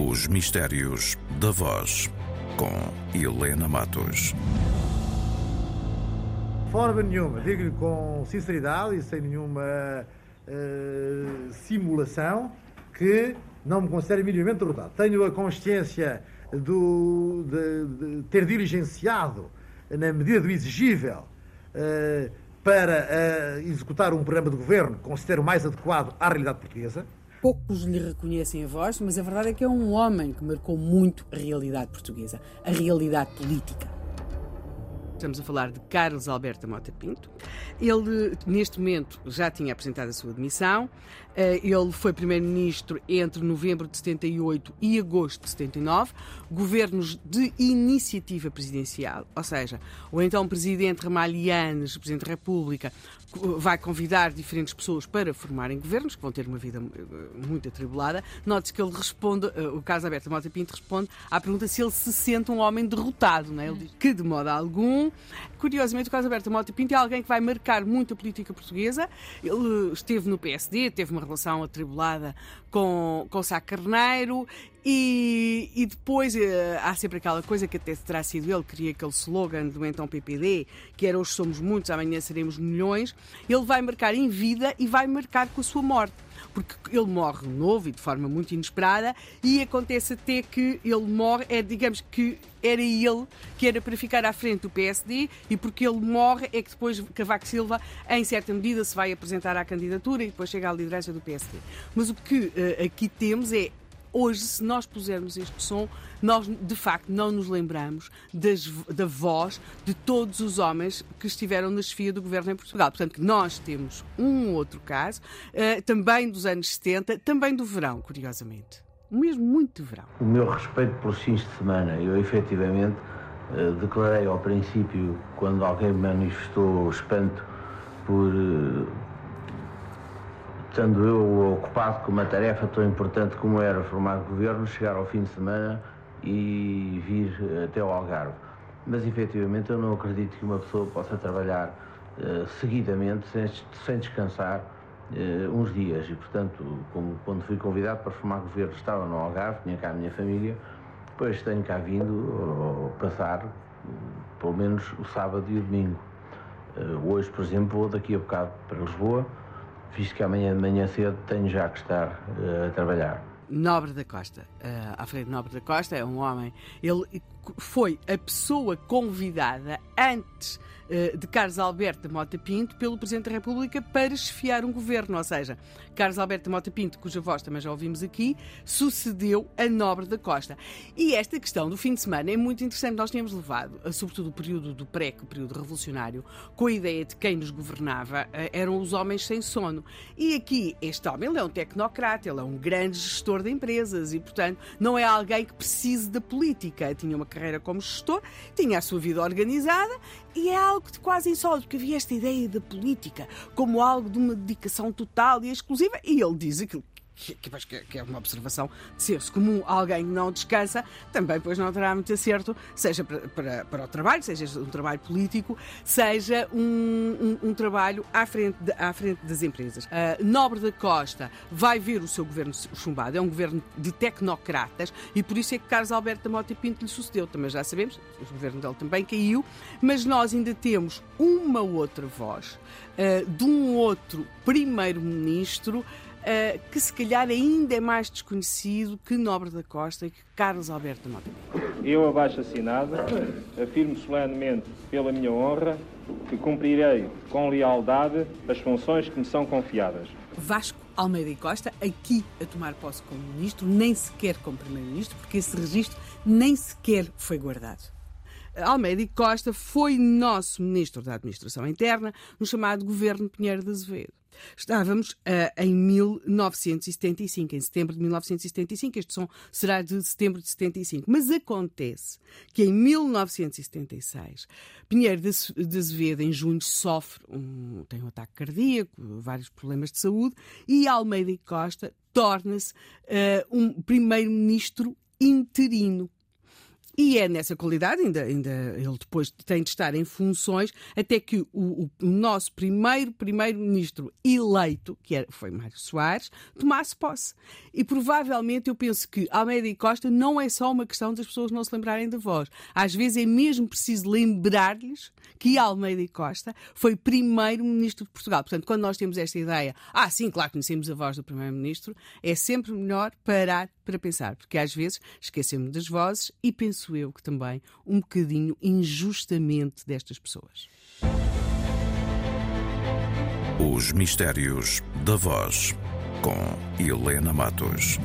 Os Mistérios da Voz, com Helena Matos. Forma nenhuma, digo-lhe com sinceridade e sem nenhuma uh, simulação, que não me considero minimamente derrotado. Tenho a consciência do, de, de ter diligenciado, na medida do exigível, uh, para uh, executar um programa de governo que considero mais adequado à realidade portuguesa. Poucos lhe reconhecem a voz, mas a verdade é que é um homem que marcou muito a realidade portuguesa, a realidade política. Estamos a falar de Carlos Alberto Mota Pinto. Ele, neste momento, já tinha apresentado a sua demissão. Eh, ele foi primeiro-ministro entre novembro de 78 e agosto de 79, governos de iniciativa presidencial, ou seja, o então presidente Ramalhianes, presidente da República, vai convidar diferentes pessoas para formarem governos, que vão ter uma vida eh, muito atribulada. Note-se que ele responde, eh, o caso Aberto Mota Pinto responde à pergunta se ele se sente um homem derrotado. Não é? Ele diz que, de modo algum, curiosamente, o caso Aberto Mota Pinto é alguém que vai marcar muito a política portuguesa. Ele esteve no PSD, teve uma relação atribulada com, com Sá Carneiro e, e depois uh, há sempre aquela coisa que até terá sido ele, queria aquele slogan do então PPD, que era hoje somos muitos, amanhã seremos milhões. Ele vai marcar em vida e vai marcar com a sua morte porque ele morre novo e de forma muito inesperada, e acontece até que ele morre, é, digamos que era ele que era para ficar à frente do PSD, e porque ele morre é que depois Cavaco Silva, em certa medida, se vai apresentar à candidatura e depois chega à liderança do PSD. Mas o que uh, aqui temos é hoje, se nós pusermos este som, nós de facto não nos lembramos das, da voz de todos os homens que estiveram na chefia do governo em Portugal. Portanto, nós temos um outro caso, uh, também dos anos 70, também do verão, curiosamente. Mesmo muito de verão. O meu respeito pelos fins de semana, eu efetivamente uh, declarei ao princípio, quando alguém manifestou espanto por. Uh, estando eu ocupado com uma tarefa tão importante como era formar governo, chegar ao fim de semana e vir até ao Algarve. Mas efetivamente eu não acredito que uma pessoa possa trabalhar uh, seguidamente, sem, sem descansar, uh, uns dias. E portanto, como, quando fui convidado para formar governo, estava no Algarve, tinha cá a minha família, depois tenho cá vindo uh, passar pelo menos o sábado e o domingo. hoje, por exemplo, vou daqui a bocado para Lisboa visto que amanhã de manhã cedo tenho já que estar uh, a trabalhar. Nobre da Costa, uh, Alfredo Nobre da Costa é um homem, ele foi a pessoa convidada antes uh, de Carlos Alberto de Mota Pinto pelo Presidente da República para chefiar um governo, ou seja, Carlos Alberto de Mota Pinto, cuja voz também já ouvimos aqui, sucedeu a Nobre da Costa. E esta questão do fim de semana é muito interessante. Nós tínhamos levado, sobretudo o período do pré, o período revolucionário, com a ideia de quem nos governava eh, eram os homens sem sono. E aqui, este homem ele é um tecnocrata, ele é um grande gestor de empresas e, portanto, não é alguém que precise da política. Tinha uma carreira como gestor, tinha a sua vida organizada e é algo de quase insólito, porque havia esta ideia da política como algo de uma dedicação total e exclusiva e ele diz aquilo que, que, que, é uma observação. De ser-se comum, alguém não descansa, também pois não terá muito acerto, seja para, para, para o trabalho, seja um trabalho político, seja um, um, um trabalho à frente, de, à frente das empresas. Uh, Nobre da Costa vai ver o seu governo chumbado, é um governo de tecnocratas e por isso é que Carlos Alberto da Mota Pinto lhe sucedeu, também já sabemos, o governo dele também caiu, mas nós ainda temos uma outra voz uh, de um outro primeiro-ministro uh, que se calhar ainda é mais desconhecido que Nobre da Costa e que Carlos Alberto Mota. Eu, abaixo assinado, afirmo solenemente pela minha honra que cumprirei com lealdade as funções que me são confiadas. Vasco Almeida e Costa, aqui a tomar posse como ministro, nem sequer como primeiro-ministro, porque esse registro nem sequer foi guardado. Almeida e Costa foi nosso ministro da Administração Interna no chamado governo Pinheiro de Azevedo. Estávamos uh, em 1975, em setembro de 1975. Este som será de setembro de 75. Mas acontece que em 1976, Pinheiro de Azevedo, em junho, sofre um, tem um ataque cardíaco, vários problemas de saúde, e Almeida e Costa torna-se uh, um primeiro-ministro interino E é nessa qualidade, ainda, ainda ele depois tem de estar em funções, até que o, o, nosso primeiro primeiro-ministro eleito, que era, foi Mário Soares, tomasse posse. E provavelmente eu penso que Almeida e Costa não é só uma questão das pessoas não se lembrarem da voz. Às vezes é mesmo preciso lembrar-lhes que Almeida e Costa foi primeiro-ministro de Portugal. Portanto, quando nós temos esta ideia, ah, sim, claro, conhecemos a voz do primeiro-ministro, é sempre melhor parar para pensar, porque às vezes esquecemos das vozes e penso eu que também um bocadinho injustamente destas pessoas. Os Mistérios da Voz, com Helena Matos.